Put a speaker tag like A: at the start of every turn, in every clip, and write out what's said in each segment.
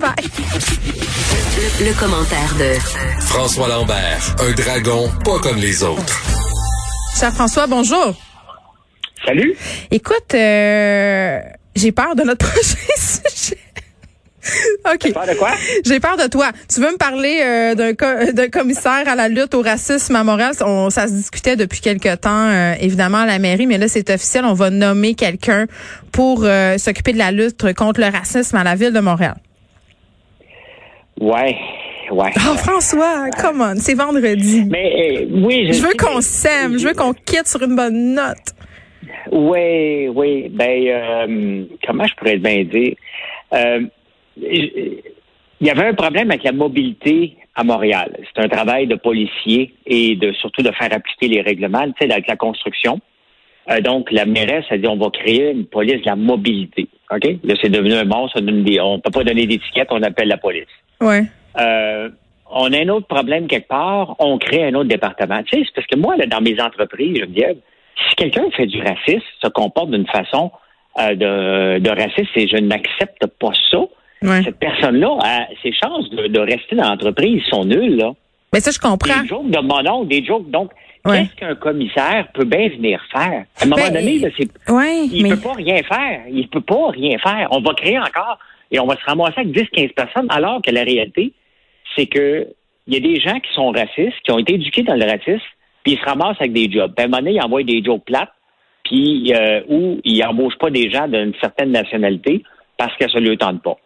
A: Bye.
B: Le, commentaire de
C: François Lambert, un dragon pas comme les autres.
A: Cher François, bonjour.
D: Salut.
A: Écoute, euh, j'ai peur de notre prochain sujet. OK.
D: Peur de quoi?
A: J'ai peur de toi. Tu veux me parler euh, d'un, co- d'un commissaire à la lutte au racisme à Montréal? On, ça se discutait depuis quelque temps, euh, évidemment, à la mairie, mais là, c'est officiel. On va nommer quelqu'un pour euh, s'occuper de la lutte contre le racisme à la ville de Montréal.
D: Ouais, ouais.
A: Oh, François, come on, c'est vendredi.
D: Mais euh, oui,
A: Je veux
D: sais,
A: qu'on s'aime, je veux qu'on quitte sur une bonne note.
D: Oui, oui. Ben, euh, comment je pourrais bien dire? Euh, il y avait un problème avec la mobilité à Montréal. C'est un travail de policier et de surtout de faire appliquer les règlements, tu sais, avec la construction. Euh, donc, la mairesse a dit on va créer une police de la mobilité. OK? Là, c'est devenu un monstre. On ne peut pas donner d'étiquette, on appelle la police.
A: Ouais.
D: Euh, on a un autre problème quelque part, on crée un autre département. Tu sais, c'est parce que moi, là, dans mes entreprises, Geneviève, si quelqu'un fait du racisme, se comporte d'une façon euh, de, de raciste et je n'accepte pas ça,
A: Ouais.
D: cette personne-là, a- ses chances de, de rester dans l'entreprise sont nulles. Là.
A: Mais ça, je comprends.
D: Des jokes de mon oncle, des jokes. Donc,
A: Ouais.
D: qu'est-ce qu'un commissaire peut bien venir faire? À un moment
A: Ben,
D: donné, là, c'est
A: Ouais,
D: il
A: mais
D: peut pas rien faire. Il peut pas rien faire. On va créer encore et on va se ramasser avec 10-15 personnes, alors que la réalité, c'est que il y a des gens qui sont racistes, qui ont été éduqués dans le racisme, puis ils se ramassent avec des jobs. Puis à un moment donné, ils envoient des jobs plates, puis euh, où ils embauchent pas des gens d'une certaine nationalité parce que ça ne leur tente pas.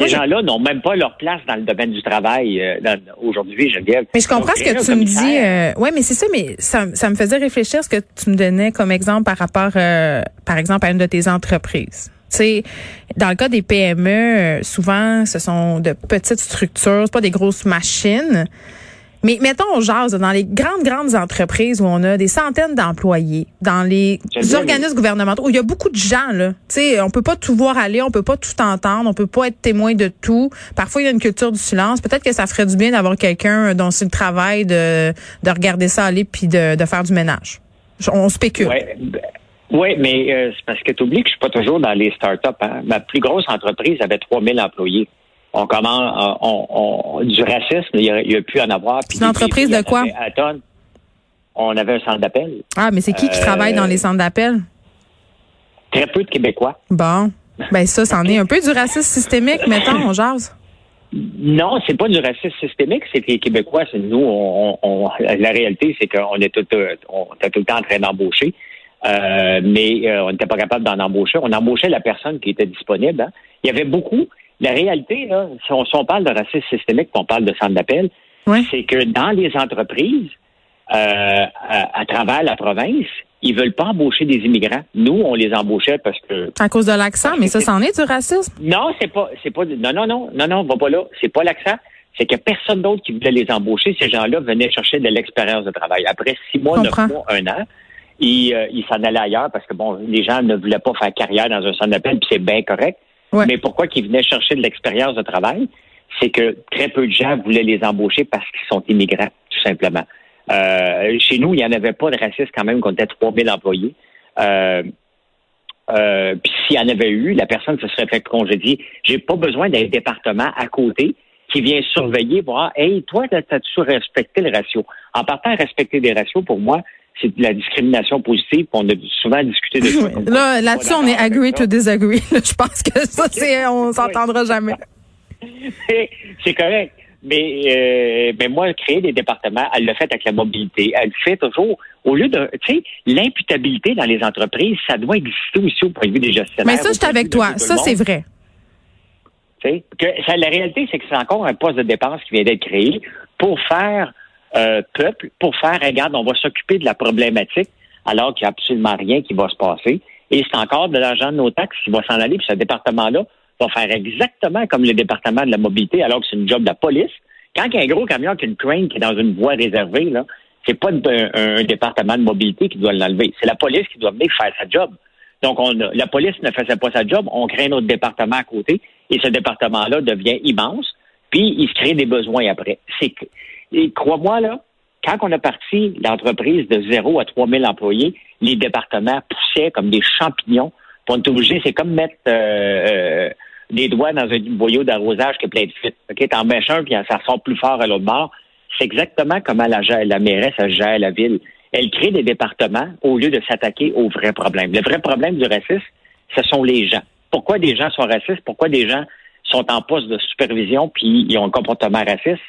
D: Ces gens-là n'ont même pas leur place dans le domaine du travail euh, aujourd'hui, Geneviève.
A: Mais je comprends ce que tu me dis. Euh, ouais, mais c'est ça, mais ça, ça me faisait réfléchir ce que tu me donnais comme exemple par rapport, euh, par exemple, à une de tes entreprises. Tu sais, dans le cas des PME, euh, souvent, ce sont de petites structures, pas des grosses machines. Mais mettons, on jase dans les grandes, grandes entreprises où on a des centaines d'employés, dans les organismes gouvernementaux, où il y a beaucoup de gens, là. Tu sais, on peut pas tout voir aller, on peut pas tout entendre, on peut pas être témoin de tout. Parfois, il y a une culture du silence. Peut-être que ça ferait du bien d'avoir quelqu'un dont c'est le travail de, de regarder ça aller puis de, de faire du ménage. On spécule.
D: Ouais, ben, ouais, mais euh, c'est parce que tu oublies que je suis pas toujours dans les startups. Hein. Ma plus grosse entreprise avait 3000 employés. On commence on, on- du racisme, il y a, il y a pu en avoir.
A: C'est une entreprise de quoi?
D: avait À tonnes. On avait un centre d'appel.
A: Ah, mais c'est qui qui
D: Euh,
A: travaille dans les centres d'appel?
D: Très peu de Québécois.
A: Bon. Ben ça, c'en est un peu du racisme systémique, mettons, on jase.
D: Non, c'est pas du racisme systémique, c'est que les Québécois, c'est nous, on, on- on- la réalité, c'est qu'on est tout, euh, on était tout le temps en train d'embaucher, euh, mais euh, on n'était pas capable d'en embaucher. On embauchait la personne qui était disponible. hein. Il y avait beaucoup. La réalité, là, si on, si on parle de racisme systémique, puis on parle de centre d'appel,
A: Ouais.
D: c'est que dans les entreprises, euh, à, à travers la province, ils veulent pas embaucher des immigrants. Nous, on les embauchait parce que
A: À cause de l'accent, mais ça, c'en est du racisme.
D: non, c'est pas, c'est pas, non, non, non, non, non, va pas là. C'est pas l'accent. C'est a personne d'autre qui voulait les embaucher. Ces gens-là venaient chercher de l'expérience de travail. Après six mois, neuf mois, un an, ils, euh, ils s'en allaient ailleurs parce que bon, les gens ne voulaient pas faire carrière dans un centre d'appel, puis c'est bien correct. Mais pourquoi qu'ils venaient chercher de l'expérience de travail? C'est que très peu de gens voulaient les embaucher parce qu'ils sont immigrants, tout simplement. Euh, chez nous, il n'y en avait pas de racistes quand même, qu'on était 3000 employés. Euh, euh, puis s'il y en avait eu, la personne se serait fait congédier. J'ai pas besoin d'un département à côté qui vient surveiller, voir, hey, toi, t'as-tu respecté le ratio? En partant à respecter des ratios, pour moi, c'est de la discrimination positive. On a souvent discuté de ça.
A: Là, là-dessus, on est agree to disagree. Je pense que ça, c'est, on s'entendra jamais.
D: c'est correct. Mais, euh, mais moi, créer des départements, elle le fait avec la mobilité. Elle le fait toujours. Au lieu de, tu sais, l'imputabilité dans les entreprises, ça doit exister aussi au point de vue des gestionnaires.
A: Mais ça, je suis avec toi. Ça, c'est vrai.
D: Tu sais, que ça, la réalité, c'est que c'est encore un poste de dépense qui vient d'être créé pour faire peuple, pour faire, regarde, on va s'occuper de la problématique alors qu'il n'y a absolument rien qui va se passer. Et c'est encore de l'argent de nos taxes qui va s'en aller, puis ce département-là va faire exactement comme le département de la mobilité, alors que c'est une job de la police. Quand il y a un gros camion qui a une qui est dans une voie réservée, là, c'est pas un, département de mobilité qui doit l'enlever. C'est la police qui doit venir faire sa job. Donc, on la police ne faisait pas sa job, on crée un autre département à côté, et ce département-là devient immense, puis il se crée des besoins après. C'est et crois-moi, là, quand on a parti l'entreprise de 0 à 3000 employés, les départements poussaient comme des champignons. Puis on est obligé, c'est comme mettre euh, euh, des doigts dans un boyau d'arrosage qui est plein de fuites. OK, t'en mets un, puis ça ressort plus fort à l'autre bord. C'est exactement comment la, mairesse gère la ville. Elle crée des départements au lieu de s'attaquer aux vrais problèmes. Le vrai problème du racisme, ce sont les gens. Pourquoi des gens sont racistes? Pourquoi des gens sont en poste de supervision puis ils ont un comportement raciste?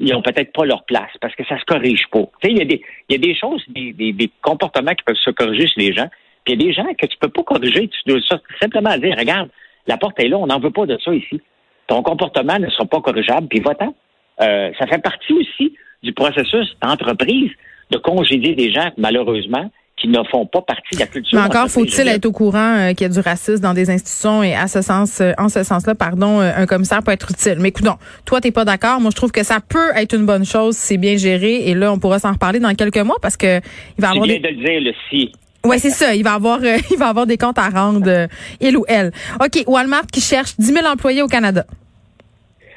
D: Ils n'ont peut-être pas leur place parce que ça se corrige pas. Il y a des, y a des choses, des, des, comportements qui peuvent se corriger chez les gens. Il y a des gens que tu peux pas corriger. Tu dois simplement dire, regarde, la porte est là, on n'en veut pas de ça ici. Ton comportement ne sera pas corrigeable, puis va-t'en. Euh, ça fait partie aussi du processus d'entreprise de congédier des gens, malheureusement, qui ne font pas partie de la culture.
A: Mais encore faut-il être au courant euh, qu'il y a du racisme dans des institutions et à ce sens, euh, en ce sens-là, pardon, euh, un commissaire peut être utile. Mais écoute, toi t'es pas d'accord. Moi, je trouve que ça peut être une bonne chose si c'est bien géré. Et là, on pourra s'en reparler dans quelques mois parce que il va avoir.
D: Des... de le dire le si.
A: Oui, c'est ça. Il va avoir, il va avoir des comptes à rendre, il ou elle. OK, Walmart qui cherche 10 000 employés au Canada.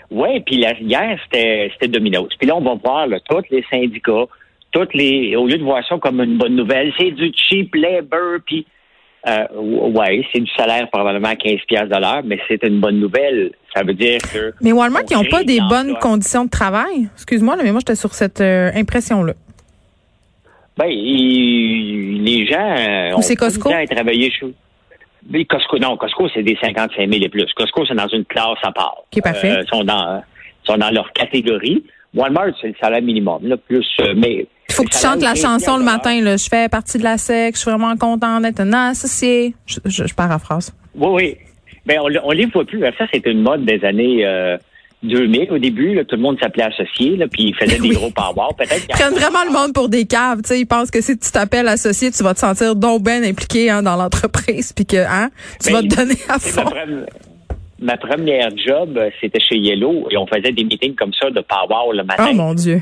D: Oui, puis hier, c'était, c'était Domino's. Puis là, on va voir tous les syndicats, toutes les, au lieu de voir ça comme une bonne nouvelle, c'est du cheap labor, puis euh, ouais, c'est du salaire probablement à 15 pièces de l'heure, mais c'est une bonne nouvelle. Ça veut dire que...
A: Mais Walmart, ils n'ont pas des bonnes conditions de travail? Excuse-moi, mais moi, j'étais sur cette euh, impression-là.
D: Ben, les gens... Euh,
A: Ou c'est Costco?
D: Ont travailler chez... Mais Costco, non, Costco, c'est des 55 000 et plus. Costco, c'est dans une classe à part.
A: Qui parfait.
D: Euh, sont dans, sont dans leur catégorie. Walmart, c'est le salaire minimum, là, plus, mais.
A: Faut que tu chantes la chanson le matin, là. Je fais partie de la SEC, je suis vraiment content d'être un associé. Je, je, paraphrase.
D: Oui, oui. Ben, on, on les voit plus. Ça, c'était une mode des années, euh, 2000 au début, là, tout le monde s'appelait associé, là, puis ils faisaient des gros power. Peut-être
A: Ils prennent vraiment le monde pour des caves. Tu sais, ils pensent que si tu t'appelles associé, tu vas te sentir donc bien impliqué hein, dans l'entreprise, puis que hein, tu vas te donner à fond.
D: Ma, première job, c'était chez Yellow, et on faisait des meetings comme ça de power le matin.
A: Oh mon Dieu.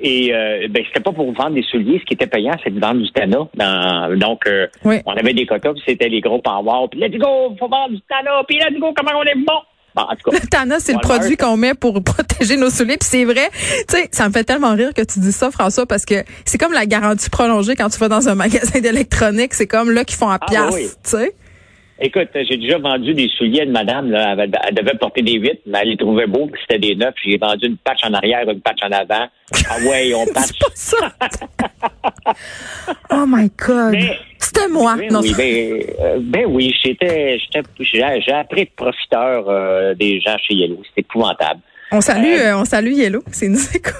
D: Et euh, ben c'était pas pour vendre des souliers, ce qui était payant, c'était de vendre du Tana. donc euh, on avait des quotas, c'était les gros power. Puis let's go, faut vendre du Tana, puis let's go, comment on est bon?
A: Tana, c'est le produit qu'on met pour protéger nos souliers. Puis c'est vrai, tu sais, ça me fait tellement rire que tu dis ça, François, parce que c'est comme la garantie prolongée quand tu vas dans un magasin d'électronique. C'est comme là qu'ils font à ah, pièce, tu sais.
D: Écoute, j'ai déjà vendu des souliers de madame, là. Elle, devait porter des vitres, mais elle les trouvait beaux, puis c'était des neufs. J'ai vendu une patch en arrière, une patch en avant. Ah ouais, on patch.
A: c'est pas ça. oh my God. c'était moi.
D: Ben, non, oui, ben, euh, ben, oui, j'étais, j'ai appris de profiteur euh, des gens chez Yellow. C'était épouvantable.
A: On salue, euh, on salue Yellow. C'est nous écoute.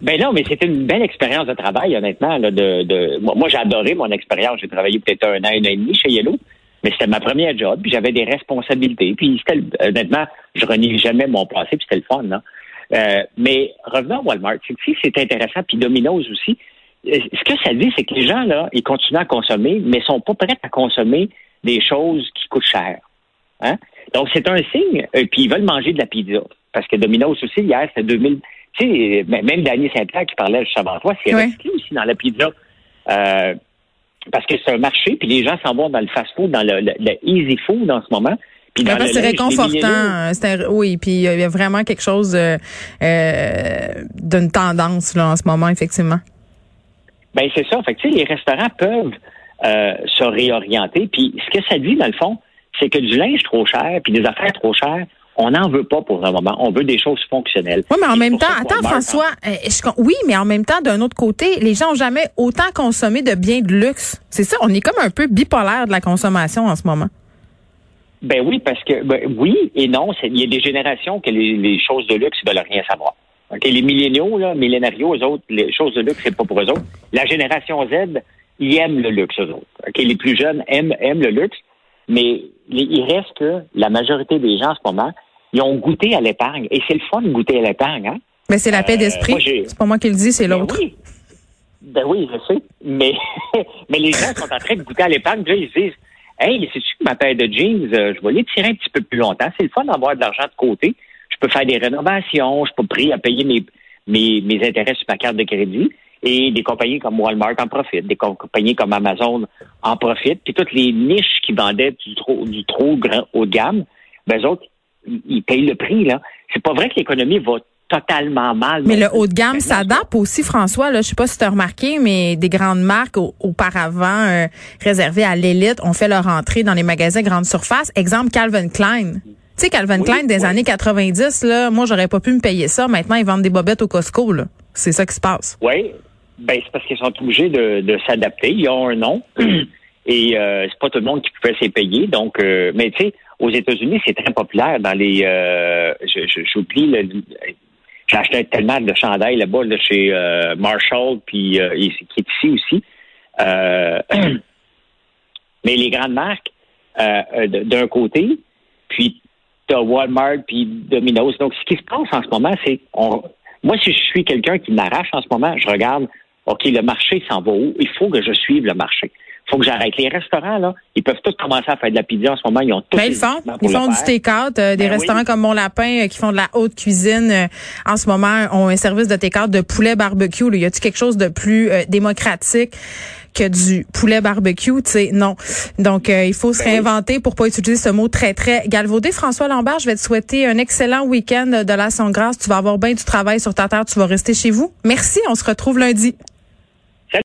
D: Ben non, mais c'était une belle expérience de travail, honnêtement. Là, de, de... Moi, j'ai adoré mon expérience. J'ai travaillé peut-être un an, un an et demi chez Yellow. Mais c'était ma première job, puis j'avais des responsabilités. Puis c'était, honnêtement, je renie jamais mon passé, puis c'était le fun, non? Euh, mais revenons à Walmart, c'est, c'est intéressant, puis Domino's aussi. Euh, ce que ça dit, c'est que les gens, là, ils continuent à consommer, mais sont pas prêts à consommer des choses qui coûtent cher. Hein? Donc, c'est un signe, euh, puis ils veulent manger de la pizza. Parce que Domino's aussi, hier, c'était 2000... Tu sais, même Daniel Saint-Pierre qui parlait juste avant toi, c'est resté aussi dans la pizza. Euh, parce que c'est un marché, puis les gens s'en vont dans le fast-food, dans le, easy food en ce moment.
A: C'est réconfortant. oui, puis il y a vraiment quelque chose euh, euh, d'une tendance là en ce moment, effectivement.
D: Ben c'est ça. Fait que, les restaurants peuvent euh, se réorienter. Puis ce que ça dit, dans le fond, c'est que du linge trop cher, puis des affaires trop chères, on n'en veut pas pour un moment. On veut des choses fonctionnelles.
A: Oui, mais en même temps, attends, François, euh, oui, mais en même temps, d'un autre côté, les gens n'ont jamais autant consommé de biens de luxe. C'est ça, on est comme un peu bipolaire de la consommation en ce moment.
D: Ben oui, parce que ben, oui et non. Il y a des générations que les, choses de luxe, ils veulent rien savoir. les milléniaux, là, millénarios, eux autres, les choses de luxe, c'est pas pour eux autres. La génération Z, ils aiment le luxe, eux autres. les plus jeunes aiment, aiment le luxe, mais il reste que la majorité des gens en ce moment, ils ont goûté à l'épargne. Et c'est le fun de goûter à l'épargne. Hein?
A: Mais c'est la paix euh, d'esprit. c'est pas moi qui le dis, c'est ben l'autre.
D: Oui. Ben oui, je sais. Mais, mais les gens sont en train de goûter à l'épargne. Là, ils se disent Hey, c'est-tu que ma paire de jeans, euh, je vais les tirer un petit peu plus longtemps? C'est le fun d'avoir de l'argent de côté. Je peux faire des rénovations, je peux prix à payer mes, mes, mes intérêts sur ma carte de crédit. Et des compagnies comme Walmart en profitent, des compagnies comme Amazon en profitent. Puis toutes les niches qui vendaient du trop, du trop grand haut de gamme, ben autres, ils payent le prix, là. C'est pas vrai que l'économie va totalement mal.
A: Mais le haut de gamme s'adapte aussi, François. Là, je sais pas si tu as remarqué, mais des grandes marques au- auparavant euh, réservées à l'élite ont fait leur entrée dans les magasins grande surface. Exemple Calvin Klein. Tu sais, Calvin
D: Oui,
A: Klein des
D: oui.
A: années 90, là, moi, j'aurais pas pu me payer ça. Maintenant, ils vendent des bobettes au Costco. là. C'est ça qui se passe.
D: Oui, ben c'est parce qu'ils sont obligés de, de s'adapter. Ils ont un nom et euh, c'est pas tout le monde qui pouvait s'y payer. Donc, euh, mais tu sais, aux États-Unis, c'est très populaire dans les. Euh, J'oublie le. J'ai acheté tellement de chandails là-bas là, chez euh, Marshall, puis euh, qui est ici aussi. Euh, mais les grandes marques, euh, d'un côté, puis t'as Walmart puis Domino's. Donc, ce qui se passe en ce moment, c'est moi, si je suis quelqu'un qui m'arrache en ce moment, je regarde, OK, le marché s'en va où? Il faut que je suive le marché. Il faut que j'arrête. Les restaurants, là, ils peuvent tous commencer à faire de la pizza en ce moment. Ils ont tous
A: Ben, ils font. Ils font du take-out. euh, des
D: Ben
A: restaurants
D: oui.
A: comme Mon Lapin euh, qui font de la haute cuisine euh, en ce moment ont un service de take-out de poulet barbecue. Là. Y a-t-il quelque chose de plus démocratique que du poulet barbecue? Tu sais, non. Donc, il faut se
D: Ben oui.
A: réinventer pour pas utiliser ce mot très, très galvaudé. François Lambert, je vais te souhaiter un excellent week-end de la grâce. Tu vas avoir bien du travail sur ta terre. Tu vas rester chez vous. Merci. On se retrouve lundi.